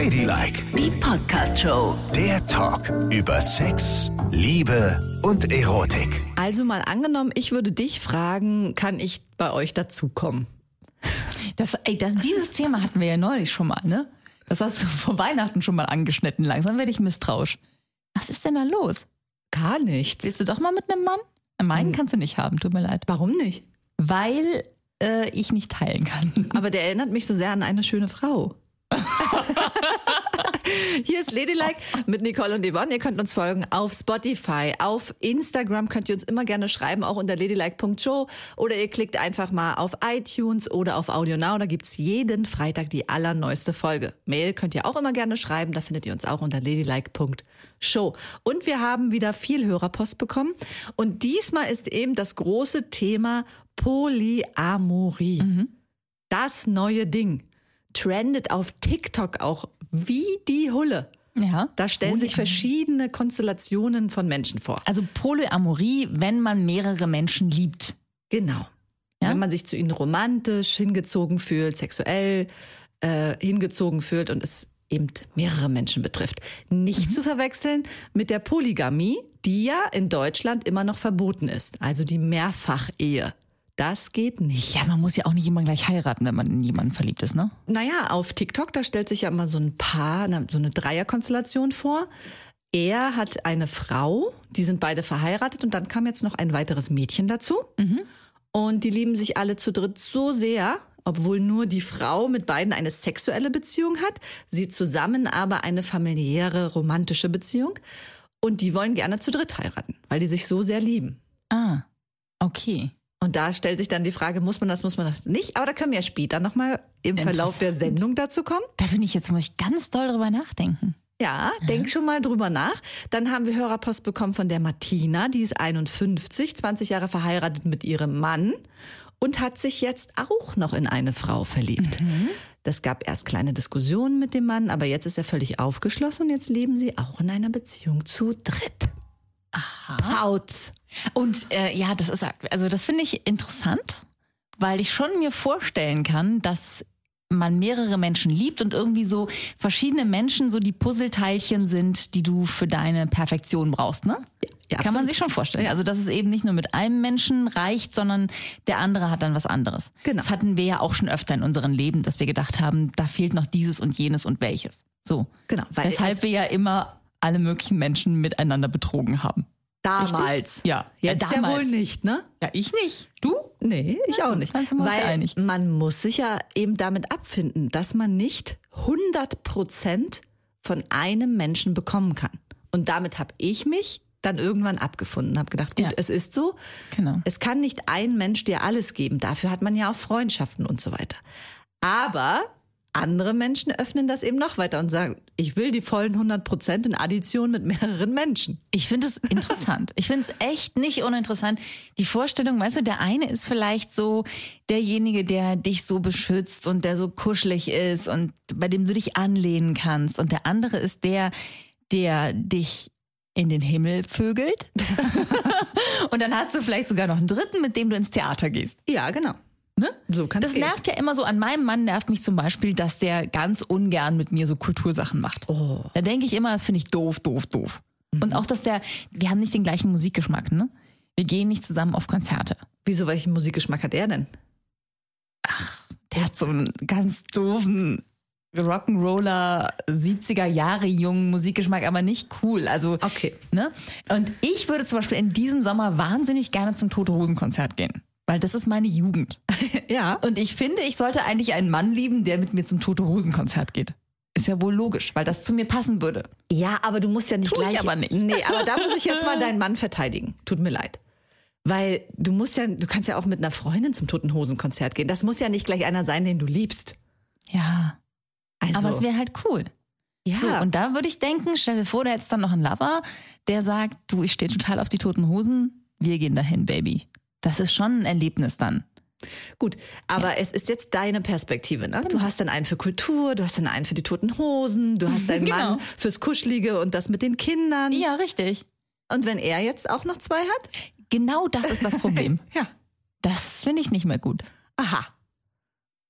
Ladylike, Die Podcast-Show. der Talk über Sex, Liebe und Erotik. Also mal angenommen, ich würde dich fragen, kann ich bei euch dazukommen? Das, ey, das, dieses Thema hatten wir ja neulich schon mal, ne? Das hast du vor Weihnachten schon mal angeschnitten. Langsam werde ich misstrauisch. Was ist denn da los? Gar nichts. Willst du doch mal mit einem Mann? Meinen kannst du nicht haben, tut mir leid. Warum nicht? Weil äh, ich nicht teilen kann. Aber der erinnert mich so sehr an eine schöne Frau. Hier ist Ladylike mit Nicole und Yvonne. Ihr könnt uns folgen auf Spotify, auf Instagram könnt ihr uns immer gerne schreiben, auch unter ladylike.show oder ihr klickt einfach mal auf iTunes oder auf AudioNow. Da gibt's jeden Freitag die allerneueste Folge. Mail könnt ihr auch immer gerne schreiben, da findet ihr uns auch unter ladylike.show. Und wir haben wieder viel Hörerpost bekommen und diesmal ist eben das große Thema Polyamorie. Das neue Ding trendet auf TikTok auch wie die Hulle. Ja. Da stellen sich verschiedene Konstellationen von Menschen vor. Also Polyamorie, wenn man mehrere Menschen liebt. Genau. Ja? Wenn man sich zu ihnen romantisch hingezogen fühlt, sexuell äh, hingezogen fühlt und es eben mehrere Menschen betrifft. Nicht zu verwechseln mit der Polygamie, die ja in Deutschland immer noch verboten ist, also die Mehrfachehe. Das geht nicht. Ja, man muss ja auch nicht immer gleich heiraten, wenn man in jemanden verliebt ist, ne? Naja, auf TikTok, da stellt sich ja immer so ein Paar, so eine Dreierkonstellation vor. Er hat eine Frau, die sind beide verheiratet und dann kam jetzt noch ein weiteres Mädchen dazu. Und die lieben sich alle zu dritt so sehr, obwohl nur die Frau mit beiden eine sexuelle Beziehung hat, sie zusammen aber eine familiäre, romantische Beziehung. Und die wollen gerne zu dritt heiraten, weil die sich so sehr lieben. Ah, okay. Und da stellt sich dann die Frage, muss man das, muss man das nicht? Aber da können wir ja später nochmal im Verlauf der. Sendung dazu kommen. Da finde ich jetzt, muss ich ganz doll drüber nachdenken. Ja, denk schon mal drüber nach. Dann haben wir Hörerpost bekommen von der Martina, die ist 51, 20 Jahre verheiratet mit ihrem Mann und hat sich jetzt auch noch in eine Frau verliebt. Das gab erst kleine Diskussionen mit dem Mann, aber jetzt ist er völlig aufgeschlossen und jetzt leben sie auch in einer Beziehung zu dritt. Aha. Haut's. Und äh, ja, das ist also das finde ich interessant, weil ich schon mir vorstellen kann, dass man mehrere Menschen liebt und irgendwie so verschiedene Menschen so die Puzzleteilchen sind, die du für deine Perfektion brauchst, ne? ja, Kann man sich schon vorstellen. Also, dass es eben nicht nur mit einem Menschen reicht, sondern der andere hat dann was anderes. Genau. Das hatten wir ja auch schon öfter in unserem Leben, dass wir gedacht haben, da fehlt noch dieses und jenes und welches. So. Genau, weil Weshalb es- wir ja immer alle möglichen Menschen miteinander betrogen haben. Damals. Richtig? Ja. Jetzt ja, ja damals. wohl nicht, ne? Ja, ich nicht. Du? Nee, ich Ja, auch nicht. Weil einig. man muss sich ja eben damit abfinden, dass man nicht 100 Prozent von einem Menschen bekommen kann. Und damit habe ich mich dann irgendwann abgefunden, habe gedacht, gut, Ja. es ist so. Genau. Es kann nicht ein Mensch dir alles geben. Dafür hat man ja auch Freundschaften und so weiter. Aber andere Menschen öffnen das eben noch weiter und sagen, ich will die vollen 100 Prozent in Addition mit mehreren Menschen. Ich finde es interessant. Ich finde es echt nicht uninteressant. Die Vorstellung, weißt du, der eine ist vielleicht so derjenige, der dich so beschützt und der so kuschelig ist und bei dem du dich anlehnen kannst. Und der andere ist der, der dich in den Himmel vögelt. und dann hast du vielleicht sogar noch einen dritten, mit dem du ins Theater gehst. Ja, genau. Ne? So kann Das nervt ja immer so. An meinem Mann nervt mich zum Beispiel, dass der ganz ungern mit mir so Kultursachen macht. Oh. Da denke ich immer, das finde ich doof, doof, doof. Und auch, dass der, wir haben nicht den gleichen Musikgeschmack, ne? Wir gehen nicht zusammen auf Konzerte. Wieso, welchen Musikgeschmack hat er denn? Der hat so einen ganz doofen Rock'n'Roller 70er Jahre jungen Musikgeschmack, aber nicht cool. Also, Okay. ne? Und ich würde zum Beispiel in diesem Sommer wahnsinnig gerne zum Tote Hosen Konzert gehen. Weil das ist meine Jugend. Ja. Und ich finde, ich sollte eigentlich einen Mann lieben, der mit mir zum Tote Hosen Konzert geht. Ist ja wohl logisch, weil das zu mir passen würde. Ja, aber du musst ja nicht Tu ich gleich. aber nicht. Nee, aber da muss ich jetzt mal deinen Mann verteidigen. Tut mir leid. Weil du musst ja, du kannst ja auch mit einer Freundin zum Toten Hosen Konzert gehen. Das muss ja nicht gleich einer sein, den du liebst. Ja. Also, Aber es wäre halt cool. ja. So, und da würde ich denken, stell dir vor, da hättest dann noch einen Lover, der sagt, du, ich stehe total auf die toten Hosen, wir gehen dahin, Baby. Das ist schon ein Erlebnis dann. Gut, aber es ist jetzt deine Perspektive, ne? Du hast dann einen für Kultur, du hast dann einen für die toten Hosen, du hast deinen Genau. Mann fürs Kuschelige und das mit den Kindern. Ja, richtig. Und wenn er jetzt auch noch zwei hat? Genau das ist das Problem. Ja. Das finde ich nicht mehr gut. Aha.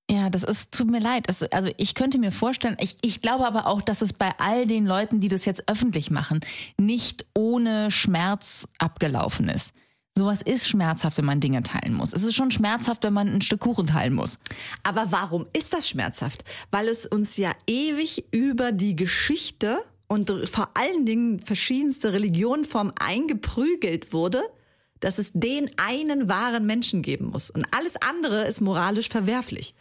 Ja, das ist, tut mir leid. Es, also ich könnte mir vorstellen, ich, ich glaube aber auch, dass es bei all den Leuten, die das jetzt öffentlich machen, nicht ohne Schmerz abgelaufen ist. Sowas ist schmerzhaft, wenn man Dinge teilen muss. Es ist schon schmerzhaft, wenn man ein Stück Kuchen teilen muss. Aber warum ist das schmerzhaft? Weil es uns ja ewig über die Geschichte und vor allen Dingen verschiedenste Religionenformen eingeprügelt wurde, dass es den einen wahren Menschen geben muss. Und alles andere ist moralisch verwerflich.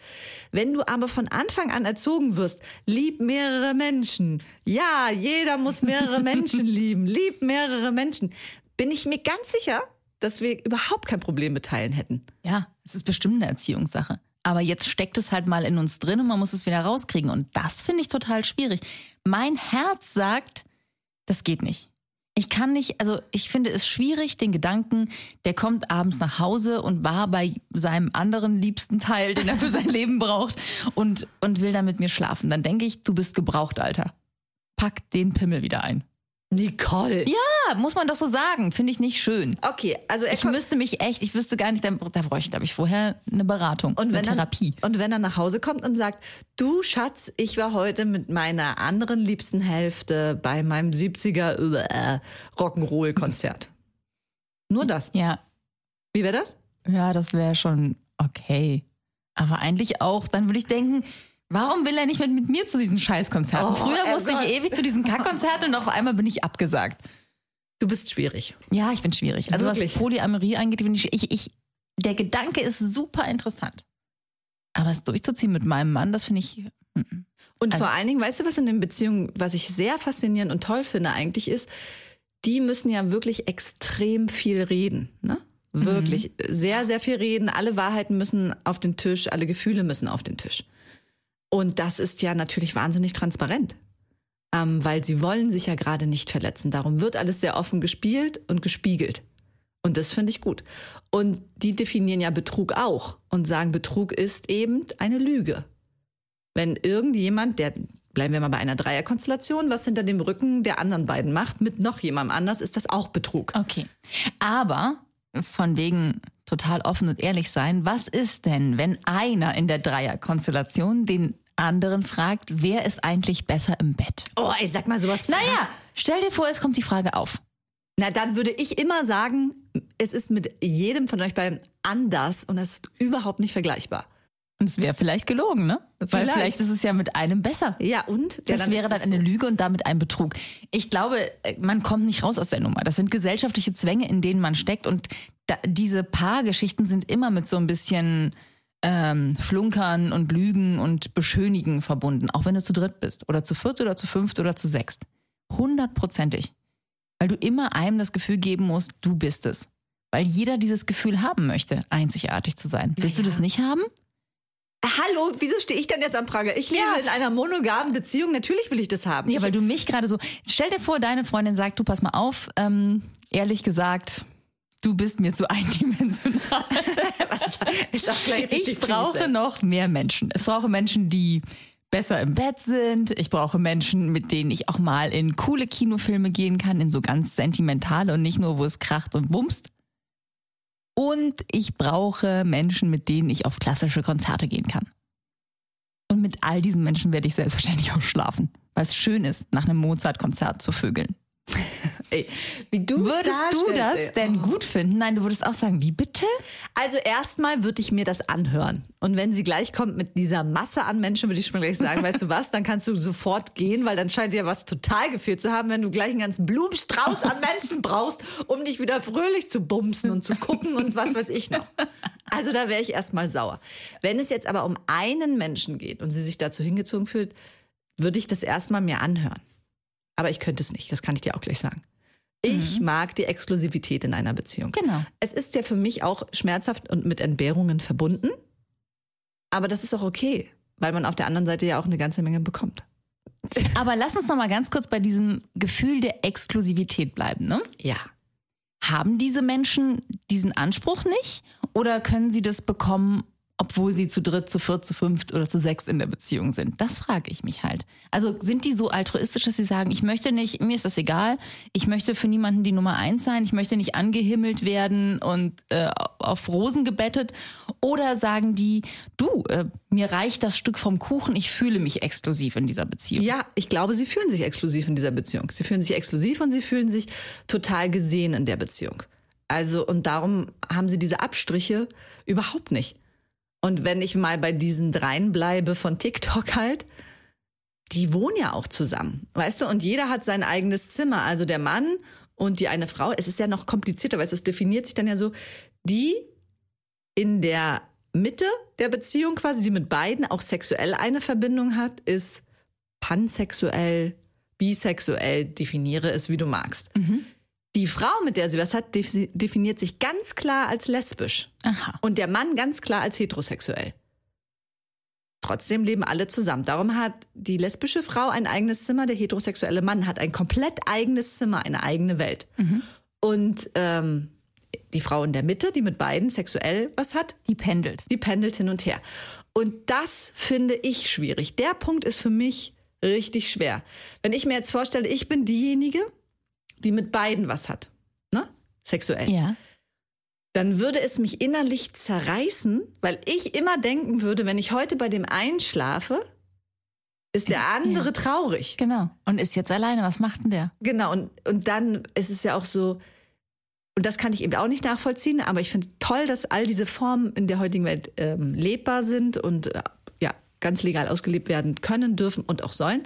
Wenn du aber von Anfang an erzogen wirst, lieb mehrere Menschen. Ja, jeder muss mehrere Menschen lieben. Lieb mehrere Menschen. Bin ich mir ganz sicher, dass wir überhaupt kein Problem mit Teilen hätten. Ja, es ist bestimmt eine Erziehungssache. Aber jetzt steckt es halt mal in uns drin und man muss es wieder rauskriegen. Und das finde ich total schwierig. Mein Herz sagt, das geht nicht. Ich kann nicht, also ich finde es schwierig, den Gedanken, der kommt abends nach Hause und war bei seinem anderen liebsten Teil, den er für sein Leben braucht und, und will da mit mir schlafen. Dann denke ich, du bist gebraucht, Alter. Pack den Pimmel wieder ein. Nicole. Ja, muss man doch so sagen. Finde ich nicht schön. Okay, also Ich müsste mich echt, ich wüsste gar nicht, da, da bräuchte ich vorher eine Beratung, und eine Therapie. Er, und wenn er nach Hause kommt und sagt, du Schatz, ich war heute mit meiner anderen liebsten Hälfte bei meinem 70er äh, Rock'n'Roll-Konzert. Nur das. Ja, Wie wäre das? ja, das wäre schon okay. Aber eigentlich auch, dann würde ich denken, warum will er nicht mit, mit mir zu diesen Scheißkonzerten? Oh, Früher oh musste Gott. ich ewig zu diesen Kackkonzerten und auf einmal bin ich abgesagt. Du bist schwierig. Ja, ich bin schwierig. Also Wirklich? was Polyamorie angeht, bin ich, ich, ich, der Gedanke ist super interessant. Aber es durchzuziehen mit meinem Mann, das finde ich. mm. Und Also- vor allen Dingen, weißt du, was in den Beziehungen, was ich sehr faszinierend und toll finde eigentlich ist, die müssen ja wirklich extrem viel reden. Ne? Wirklich sehr, sehr viel reden. Alle Wahrheiten müssen auf den Tisch, alle Gefühle müssen auf den Tisch. Und das ist ja natürlich wahnsinnig transparent. Ähm, weil sie wollen sich ja gerade nicht verletzen. Darum wird alles sehr offen gespielt und gespiegelt. Und das finde ich gut. Und die definieren ja Betrug auch und sagen, Betrug ist eben eine Lüge. Wenn irgendjemand, der, bleiben wir mal bei einer Dreierkonstellation, was hinter dem Rücken der anderen beiden macht, mit noch jemandem anders, ist das auch Betrug. Okay. Aber von wegen total offen und ehrlich sein, was ist denn, wenn einer in der Dreierkonstellation den anderen fragt, wer ist eigentlich besser im Bett? Oh, ey, sag mal sowas. Naja, stell dir vor, es kommt die Frage auf. Na, dann würde ich immer sagen, es ist mit jedem von euch beiden anders und es ist überhaupt nicht vergleichbar. Und es wäre vielleicht gelogen, ne? Weil Vielleicht. vielleicht ist es ja mit einem besser. Ja, und? Das ja, wäre dann eine. Lüge und damit ein Betrug. Ich glaube, man kommt nicht raus aus der Nummer. Das sind gesellschaftliche Zwänge, in denen man steckt. Und da, diese Paargeschichten sind immer mit so ein bisschen ähm, Flunkern und Lügen und Beschönigen verbunden. Auch wenn du zu dritt bist oder zu viert oder zu fünft oder zu sechst. Hundertprozentig. Weil du immer einem das Gefühl geben musst, du bist es. Weil jeder dieses Gefühl haben möchte, einzigartig zu sein. Willst du Naja. das nicht haben? Hallo, wieso stehe ich denn jetzt am Prager? Ich lebe Ja. in einer monogamen Beziehung, natürlich will ich das haben. Ja, weil du mich gerade so. Stell dir vor, deine Freundin sagt, du pass mal auf, ähm, ehrlich gesagt, du bist mir zu eindimensional. Was, ist auch gleich Ich brauche noch mehr Menschen. Es brauche Menschen, die besser im Bett sind. Ich brauche Menschen, mit denen ich auch mal in coole Kinofilme gehen kann, in so ganz sentimentale und nicht nur, wo es kracht und bumst. Und ich brauche Menschen, mit denen ich auf klassische Konzerte gehen kann. Und mit all diesen Menschen werde ich selbstverständlich auch schlafen, weil es schön ist, nach einem Mozart-Konzert zu vögeln. Ey, wie du es Würdest du das denn gut finden? Nein, du würdest auch sagen, wie bitte? Also erstmal würde ich mir das anhören. Und wenn sie gleich kommt mit dieser Masse an Menschen, würde ich schon mal gleich sagen, weißt du was, dann kannst du sofort gehen, weil dann scheint dir was total gefehlt zu haben, wenn du gleich einen ganzen Blumenstrauß an Menschen brauchst, um dich wieder fröhlich zu bumsen und zu gucken und was weiß ich noch. Also da wäre ich erstmal sauer. Wenn es jetzt aber um einen Menschen geht und sie sich dazu hingezogen fühlt, würde ich das erstmal mir anhören. Aber ich könnte es nicht, das kann ich dir auch gleich sagen. Ich mag die Exklusivität in einer Beziehung. Genau. Es ist ja für mich auch schmerzhaft und mit Entbehrungen verbunden. Aber das ist auch okay, weil man auf der anderen Seite ja auch eine ganze Menge bekommt. Aber lass uns noch mal ganz kurz bei diesem Gefühl der Exklusivität bleiben. Ne? Ja. Haben diese Menschen diesen Anspruch nicht? Oder können sie das bekommen, obwohl sie zu dritt, zu viert, zu fünft oder zu sechs in der Beziehung sind? Das frage ich mich halt. Also sind die so altruistisch, dass sie sagen, ich möchte nicht, mir ist das egal, ich möchte für niemanden die Nummer eins sein, ich möchte nicht angehimmelt werden und äh, auf Rosen gebettet? Oder sagen die, du, äh, mir reicht das Stück vom Kuchen, ich fühle mich exklusiv in dieser Beziehung? Ja, ich glaube, sie fühlen sich exklusiv in dieser Beziehung. Sie fühlen sich exklusiv und sie fühlen sich total gesehen in der Beziehung. Also, und darum haben sie diese Abstriche überhaupt nicht. Und wenn ich mal bei diesen dreien bleibe von TikTok halt, die wohnen ja auch zusammen, weißt du? Und jeder hat sein eigenes Zimmer. Also der Mann und die eine Frau. Es ist ja noch komplizierter, weil es definiert sich dann ja so, die in der Mitte der Beziehung quasi, die mit beiden auch sexuell eine Verbindung hat, ist pansexuell, bisexuell, definiere es, wie du magst. Die Frau, mit der sie was hat, defi- definiert sich ganz klar als lesbisch. Aha. Und der Mann ganz klar als heterosexuell. Trotzdem leben alle zusammen. Darum hat die lesbische Frau ein eigenes Zimmer, der heterosexuelle Mann hat ein komplett eigenes Zimmer, eine eigene Welt. Und ähm, die Frau in der Mitte, die mit beiden sexuell was hat, Die pendelt. die pendelt hin und her. Und das finde ich schwierig. Der Punkt ist für mich richtig schwer. Wenn ich mir jetzt vorstelle, ich bin diejenige, die mit beiden was hat, ne? Sexuell Ja. dann würde es mich innerlich zerreißen, weil ich immer denken würde, wenn ich heute bei dem einschlafe, ist der andere ja. traurig. Genau. Und ist jetzt alleine. Was macht denn der? Genau, und, und dann ist es ja auch so, und das kann ich eben auch nicht nachvollziehen, aber ich finde es toll, dass all diese Formen in der heutigen Welt ähm, lebbar sind und äh, ja, ganz legal ausgelebt werden können, dürfen und auch sollen.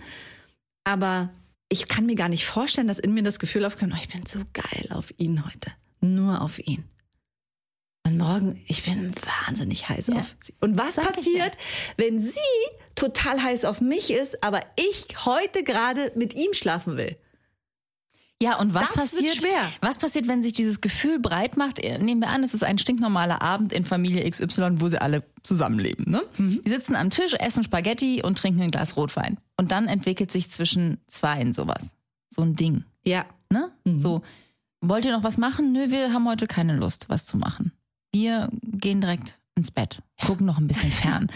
Aber ich kann mir gar nicht vorstellen, dass in mir das Gefühl aufkommt, oh, ich bin so geil auf ihn heute. Nur auf ihn. Und morgen, ich bin wahnsinnig heiß Ja. auf sie. Und was passiert, wenn sie total heiß auf mich ist, aber ich heute gerade mit ihm schlafen will? Ja, und was Das passiert? schwer. Was passiert, wenn sich dieses Gefühl breit macht? Äh, Nehmen wir an, es ist ein stinknormaler Abend in Familie XY, wo sie alle zusammenleben. Ne? Mhm. Die sitzen am Tisch, essen Spaghetti und trinken ein Glas Rotwein. Und dann entwickelt sich zwischen zweien sowas. So ein Ding. Ja. Ne? Mhm. So, wollt ihr noch was machen? Nö, wir haben heute keine Lust, was zu machen. Wir gehen direkt ins Bett, gucken noch ein bisschen fern.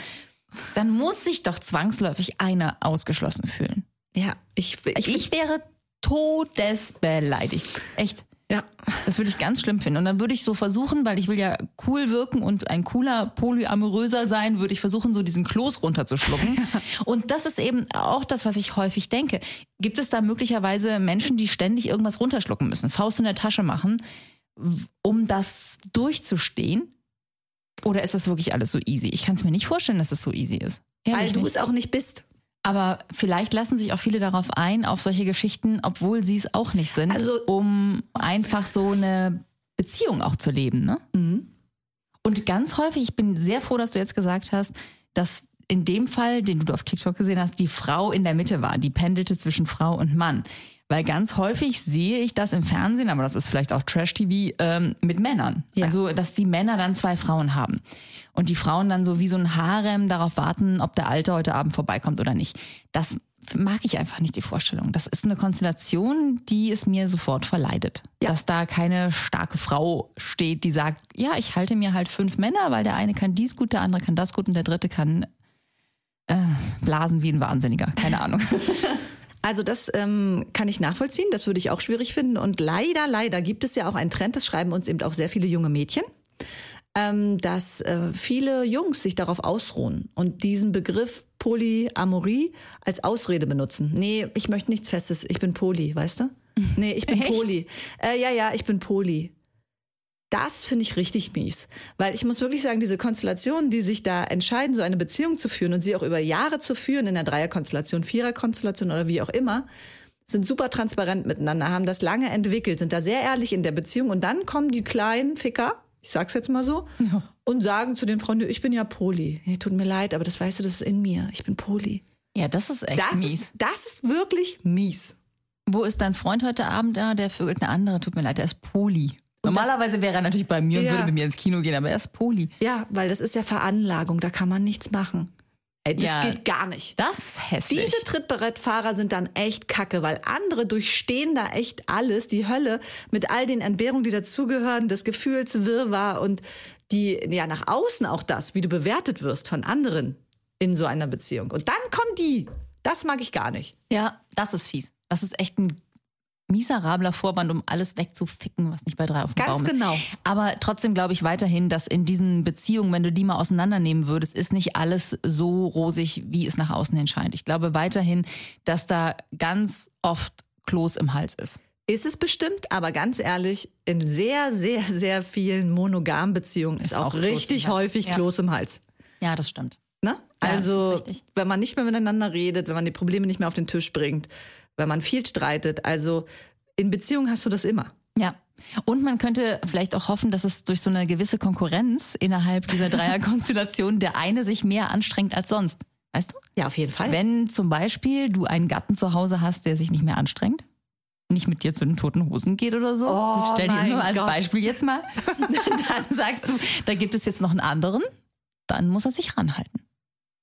Dann muss sich doch zwangsläufig einer ausgeschlossen fühlen. Ja, ich, ich, Ich wäre todesbeleidigt. Echt. ja. Das würde ich ganz schlimm finden. Und dann würde ich so versuchen, weil ich will ja cool wirken und ein cooler Polyamoröser sein, würde ich versuchen, so diesen Kloß runterzuschlucken. Und das ist eben auch das, was ich häufig denke. Gibt es da möglicherweise Menschen, die ständig irgendwas runterschlucken müssen, Faust in der Tasche machen, um das durchzustehen? Oder ist das wirklich alles so easy? Ich kann es mir nicht vorstellen, dass es so easy ist. Weil Ehrlich du nicht. es auch nicht bist. Aber vielleicht lassen sich auch viele darauf ein, auf solche Geschichten, obwohl sie es auch nicht sind, Also- um einfach so eine Beziehung auch zu leben. Ne? Mhm. Und ganz häufig, ich bin sehr froh, dass du jetzt gesagt hast, dass in dem Fall, den du auf TikTok gesehen hast, die Frau in der Mitte war, die pendelte zwischen Frau und Mann. Weil ganz häufig sehe ich das im Fernsehen, aber das ist vielleicht auch Trash-TV, ähm, mit Männern. Ja. Also, dass die Männer dann zwei Frauen haben. Und die Frauen dann so wie so ein Harem darauf warten, ob der Alte heute Abend vorbeikommt oder nicht. Das mag ich einfach nicht, die Vorstellung. Das ist eine Konstellation, die es mir sofort verleidet. Ja. Dass da keine starke Frau steht, die sagt, ja, ich halte mir halt fünf Männer, weil der eine kann dies gut, der andere kann das gut und der dritte kann äh, blasen wie ein Wahnsinniger. Keine Ahnung. Also das ähm, kann ich nachvollziehen, das würde ich auch schwierig finden. Und leider, leider gibt es ja auch einen Trend, das schreiben uns eben auch sehr viele junge Mädchen, ähm, dass äh, viele Jungs sich darauf ausruhen und diesen Begriff Polyamorie als Ausrede benutzen. Nee, ich möchte nichts Festes, ich bin Poly, weißt du? Nee, ich bin Echt? Poly. Äh, ja, ja, ich bin Poly. Das finde ich richtig mies. Weil ich muss wirklich sagen, diese Konstellationen, die sich da entscheiden, so eine Beziehung zu führen und sie auch über Jahre zu führen, in der Dreierkonstellation, Viererkonstellation oder wie auch immer, sind super transparent miteinander, haben das lange entwickelt, sind da sehr ehrlich in der Beziehung und dann kommen die kleinen Ficker, ich sag's jetzt mal so, und sagen zu den Frauen, ich bin ja Poli. Nee, tut mir leid, aber das weißt du, das ist in mir. Ich bin Poli. Ja, das ist echt Das mies. ist, das ist wirklich mies. Wo ist dein Freund heute Abend? Ja, der vögelt eine andere. Tut mir leid, der ist Poli. Normalerweise wäre er natürlich bei mir und Ja. würde mit mir ins Kino gehen, aber er ist Poli. Ja, weil das ist ja Veranlagung, da kann man nichts machen. Ey, das Ja. geht gar nicht. Das ist hässlich. Diese Trittbrettfahrer sind dann echt kacke, weil andere durchstehen da echt alles, die Hölle, mit all den Entbehrungen, die dazugehören, das Gefühlswirrwarr und die ja nach außen auch das, wie du bewertet wirst von anderen in so einer Beziehung. Und dann kommen die. Das mag ich gar nicht. Ja, das ist fies. Das ist echt ein miserabler Vorwand, um alles wegzuficken, was nicht bei drei auf dem Ganz Baum ist. genau. Aber trotzdem glaube ich weiterhin, dass in diesen Beziehungen, wenn du die mal auseinandernehmen würdest, ist nicht alles so rosig, wie es nach außen hin scheint. Ich glaube weiterhin, dass da ganz oft Kloß im Hals ist. Ist es bestimmt, aber ganz ehrlich, in sehr, sehr, sehr vielen monogamen Beziehungen ist, Ist auch, auch richtig häufig Ja. Kloß im Hals. Ja, das stimmt. Ne? Ja, also, wenn man nicht mehr miteinander redet, wenn man die Probleme nicht mehr auf den Tisch bringt, wenn man viel streitet, also in Beziehungen hast du das immer. Ja. Und man könnte vielleicht auch hoffen, dass es durch so eine gewisse Konkurrenz innerhalb dieser Dreierkonstellation der eine sich mehr anstrengt als sonst. Weißt du? Ja, auf jeden Fall. Wenn zum Beispiel du einen Gatten zu Hause hast, der sich nicht mehr anstrengt, nicht mit dir zu den toten Hosen geht oder so, Oh, das stell dir nur als Gott. Beispiel jetzt mal, dann sagst du, da gibt es jetzt noch einen anderen, dann muss er sich ranhalten.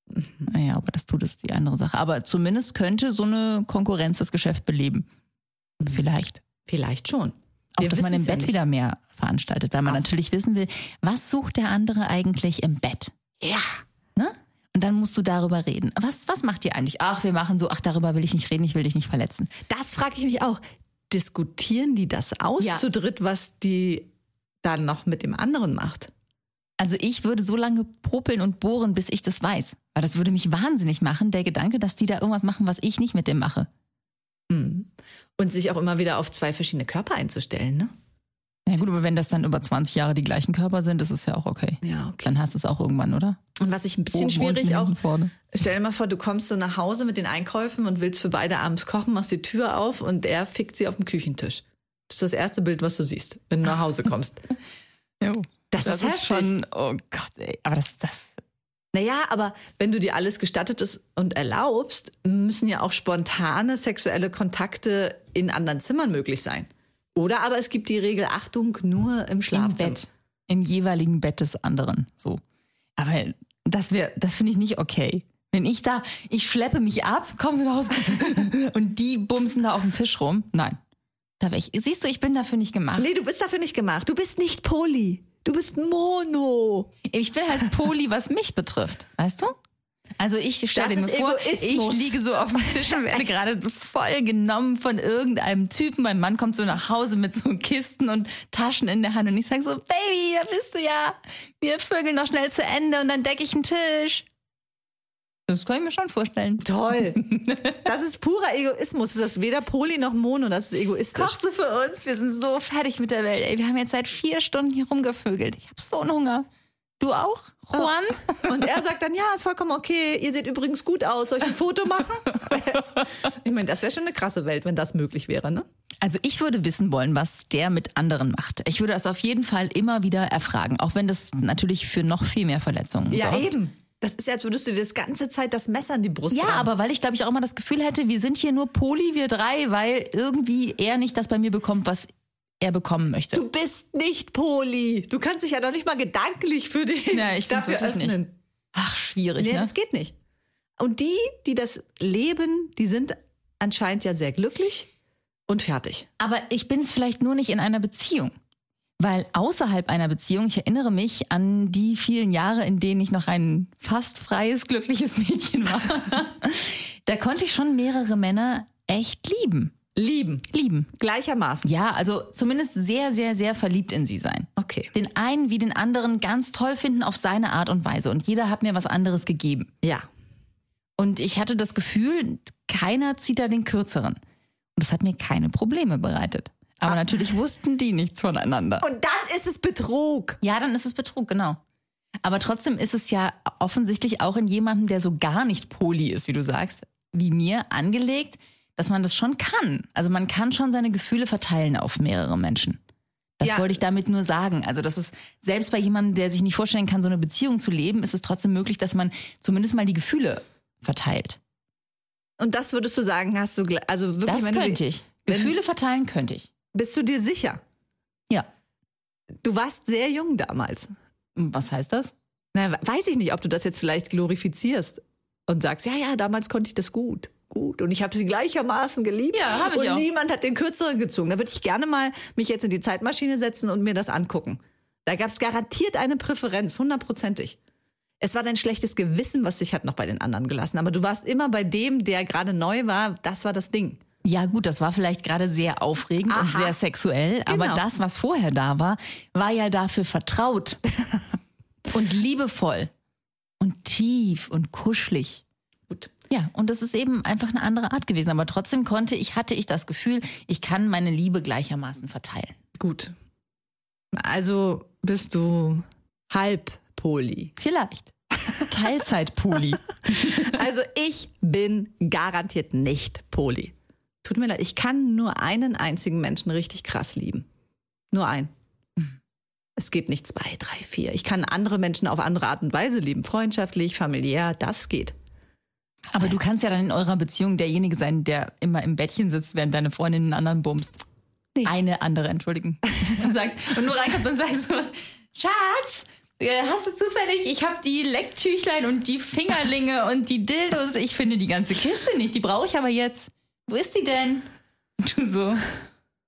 Mhm. Naja, aber das tut es die andere Sache. Aber zumindest könnte so eine Konkurrenz das Geschäft beleben. Vielleicht. Vielleicht schon. Auch, Wir dass man im ja Bett nicht. wieder mehr veranstaltet, weil man Auch. natürlich wissen will, was sucht der andere eigentlich im Bett? Ja. Ne? Und dann musst du darüber reden. Was, was macht ihr eigentlich? Ach, wir machen so, ach, darüber will ich nicht reden, ich will dich nicht verletzen. Das frage ich mich auch. Diskutieren die das aus Ja. zu dritt, was die dann noch mit dem anderen macht? Also ich würde so lange popeln und bohren, bis ich das weiß. Weil das würde mich wahnsinnig machen, der Gedanke, dass die da irgendwas machen, was ich nicht mit dem mache. Mhm. Und sich auch immer wieder auf zwei verschiedene Körper einzustellen, ne? Na gut, aber wenn das dann über 20 Jahre die gleichen Körper sind, ist es ja auch okay. Ja, okay. Dann hast du es auch irgendwann, oder? Und was ich ein bisschen Oben, schwierig auch, vorne. stell dir mal vor, du kommst so nach Hause mit den Einkäufen und willst für beide abends kochen, machst die Tür auf und er fickt sie auf dem Küchentisch. Das ist das erste Bild, was du siehst, wenn du nach Hause kommst. Jo. Das, Das ist, ist schon, oh Gott, ey. Aber das, das, Naja, aber wenn du dir alles gestattet ist und erlaubst, müssen ja auch spontane sexuelle Kontakte in anderen Zimmern möglich sein. Oder aber es gibt die Regel, Achtung, nur im im Schlafzimmer. Bett. Im jeweiligen Bett des anderen. So. Aber das wäre, das finde ich nicht okay. Wenn ich da, ich schleppe mich ab, kommen sie nach Hause und die bumsen da auf dem Tisch rum. Nein. Da ich, siehst du, ich bin dafür nicht gemacht. Nee, du bist dafür nicht gemacht. Du bist nicht Poly. Du bist Mono. Ich bin halt Poli, was mich betrifft. Weißt du? Also ich stelle mir vor, Egoismus. ich liege so auf dem Tisch und werde gerade voll genommen von irgendeinem Typen. Mein Mann kommt so nach Hause mit so Kisten und Taschen in der Hand und ich sage so, Baby, da bist du ja. Wir vögeln noch schnell zu Ende und dann decke ich einen Tisch. Das kann ich mir schon vorstellen. Toll. Das ist purer Egoismus. Das ist weder Poly noch Mono. Das ist egoistisch. Kochst du für uns? Wir sind so fertig mit der Welt. Ey, wir haben jetzt seit vier Stunden hier rumgevögelt. Ich habe so einen Hunger. Du auch, Juan? Und er sagt dann, ja, ist vollkommen okay. Ihr seht übrigens gut aus. Soll ich ein Foto machen? ich meine, das wäre schon eine krasse Welt, wenn das möglich wäre, ne? Also ich würde wissen wollen, was der mit anderen macht. Ich würde das auf jeden Fall immer wieder erfragen, auch wenn das natürlich für noch viel mehr Verletzungen Ja, sorgt. eben. Das ist ja, als würdest du dir das ganze Zeit das Messer in die Brust Ja, rammen. aber weil ich glaube ich auch immer das Gefühl hätte, wir sind hier nur Poli, wir drei, weil irgendwie er nicht das bei mir bekommt, was er bekommen möchte. Du bist nicht Poli. Du kannst dich ja doch nicht mal gedanklich für den Ja, ich dafür wirklich nicht. öffnen. Ach, schwierig, Nee, ne? das geht nicht. Und die, die das leben, die sind anscheinend ja sehr glücklich und fertig. Aber ich bin es vielleicht nur nicht in einer Beziehung. Weil außerhalb einer Beziehung, ich erinnere mich an die vielen Jahre, in denen ich noch ein fast freies, glückliches Mädchen war. da konnte ich schon mehrere Männer echt lieben. Lieben. Lieben. Gleichermaßen. Ja, also zumindest sehr, sehr, sehr verliebt in sie sein. Okay. Den einen wie den anderen ganz toll finden auf seine Art und Weise. Und jeder hat mir was anderes gegeben. Ja. Und ich hatte das Gefühl, keiner zieht da den kürzeren. Und das hat mir keine Probleme bereitet. Aber natürlich wussten die nichts voneinander. Und dann ist es Betrug. Ja, dann ist es Betrug, genau. Aber trotzdem ist es ja offensichtlich auch in jemandem, der so gar nicht poli ist, wie du sagst, wie mir angelegt, dass man das schon kann. Also man kann schon seine Gefühle verteilen auf mehrere Menschen. Das Ja. wollte ich damit nur sagen. Also das ist selbst bei jemandem, der sich nicht vorstellen kann, so eine Beziehung zu leben, ist es trotzdem möglich, dass man zumindest mal die Gefühle verteilt. Und das würdest du sagen, hast du, also wirklich, Das wenn du, könnte die- ich. Gefühle verteilen könnte ich. Bist du dir sicher? Ja. Du warst sehr jung damals. Was heißt das? Na, weiß ich nicht, ob du das jetzt vielleicht glorifizierst und sagst, ja, ja, damals konnte ich das gut. Gut. Und ich habe sie gleichermaßen geliebt. Ja, hab ich Und auch. niemand hat den kürzeren gezogen. Da würde ich gerne mal mich jetzt in die Zeitmaschine setzen und mir das angucken. Da gab es garantiert eine Präferenz, hundertprozentig. Es war dein schlechtes Gewissen, was dich hat noch bei den anderen gelassen. Aber du warst immer bei dem, der gerade neu war. Das war das Ding. Ja, gut, das war vielleicht gerade sehr aufregend und Aha. sehr sexuell, aber Genau. das, was vorher da war, war ja dafür vertraut und liebevoll und tief und kuschelig. Gut. Ja, und das ist eben einfach eine andere Art gewesen. Aber trotzdem konnte ich, hatte ich das Gefühl, ich kann meine Liebe gleichermaßen verteilen. Gut. Also bist du halb Poli. Vielleicht. Teilzeitpoli. Also ich bin garantiert nicht Poli. Tut mir leid, ich kann nur einen einzigen Menschen richtig krass lieben. Nur einen. Es geht nicht zwei, drei, vier. Ich kann andere Menschen auf andere Art und Weise lieben. Freundschaftlich, familiär, das geht. Aber du kannst ja dann in eurer Beziehung derjenige sein, der immer im Bettchen sitzt, während deine Freundin einen anderen bumst. Nee. Eine andere, entschuldigen. Und sagt, und nur reinkommt und sagt so, Schatz, äh, hast du zufällig, ich habe die Lecktüchlein und die Fingerlinge und die Dildos. Ich finde die ganze Kiste nicht, die brauche ich aber jetzt. Wo ist die denn? Du so,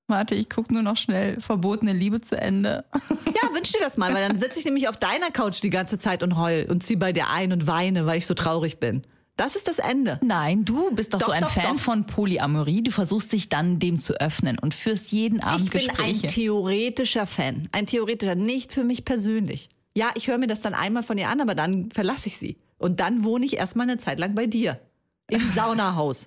warte, ich gucke nur noch schnell verbotene Liebe zu Ende. Ja, wünsch dir das mal, weil dann sitze ich nämlich auf deiner Couch die ganze Zeit und heul und zieh bei dir ein und weine, weil ich so traurig bin. Das ist das Ende. Nein, du bist doch, Doch, so ein doch, Fan doch. von Polyamorie. Du versuchst dich dann dem zu öffnen und führst jeden Abend Ich bin ein Gespräche. theoretischer Fan. Ein theoretischer, nicht für mich persönlich. Ja, ich höre mir das dann einmal von ihr an, aber dann verlasse ich sie. Und dann wohne ich erstmal eine Zeit lang bei dir. Im Saunahaus.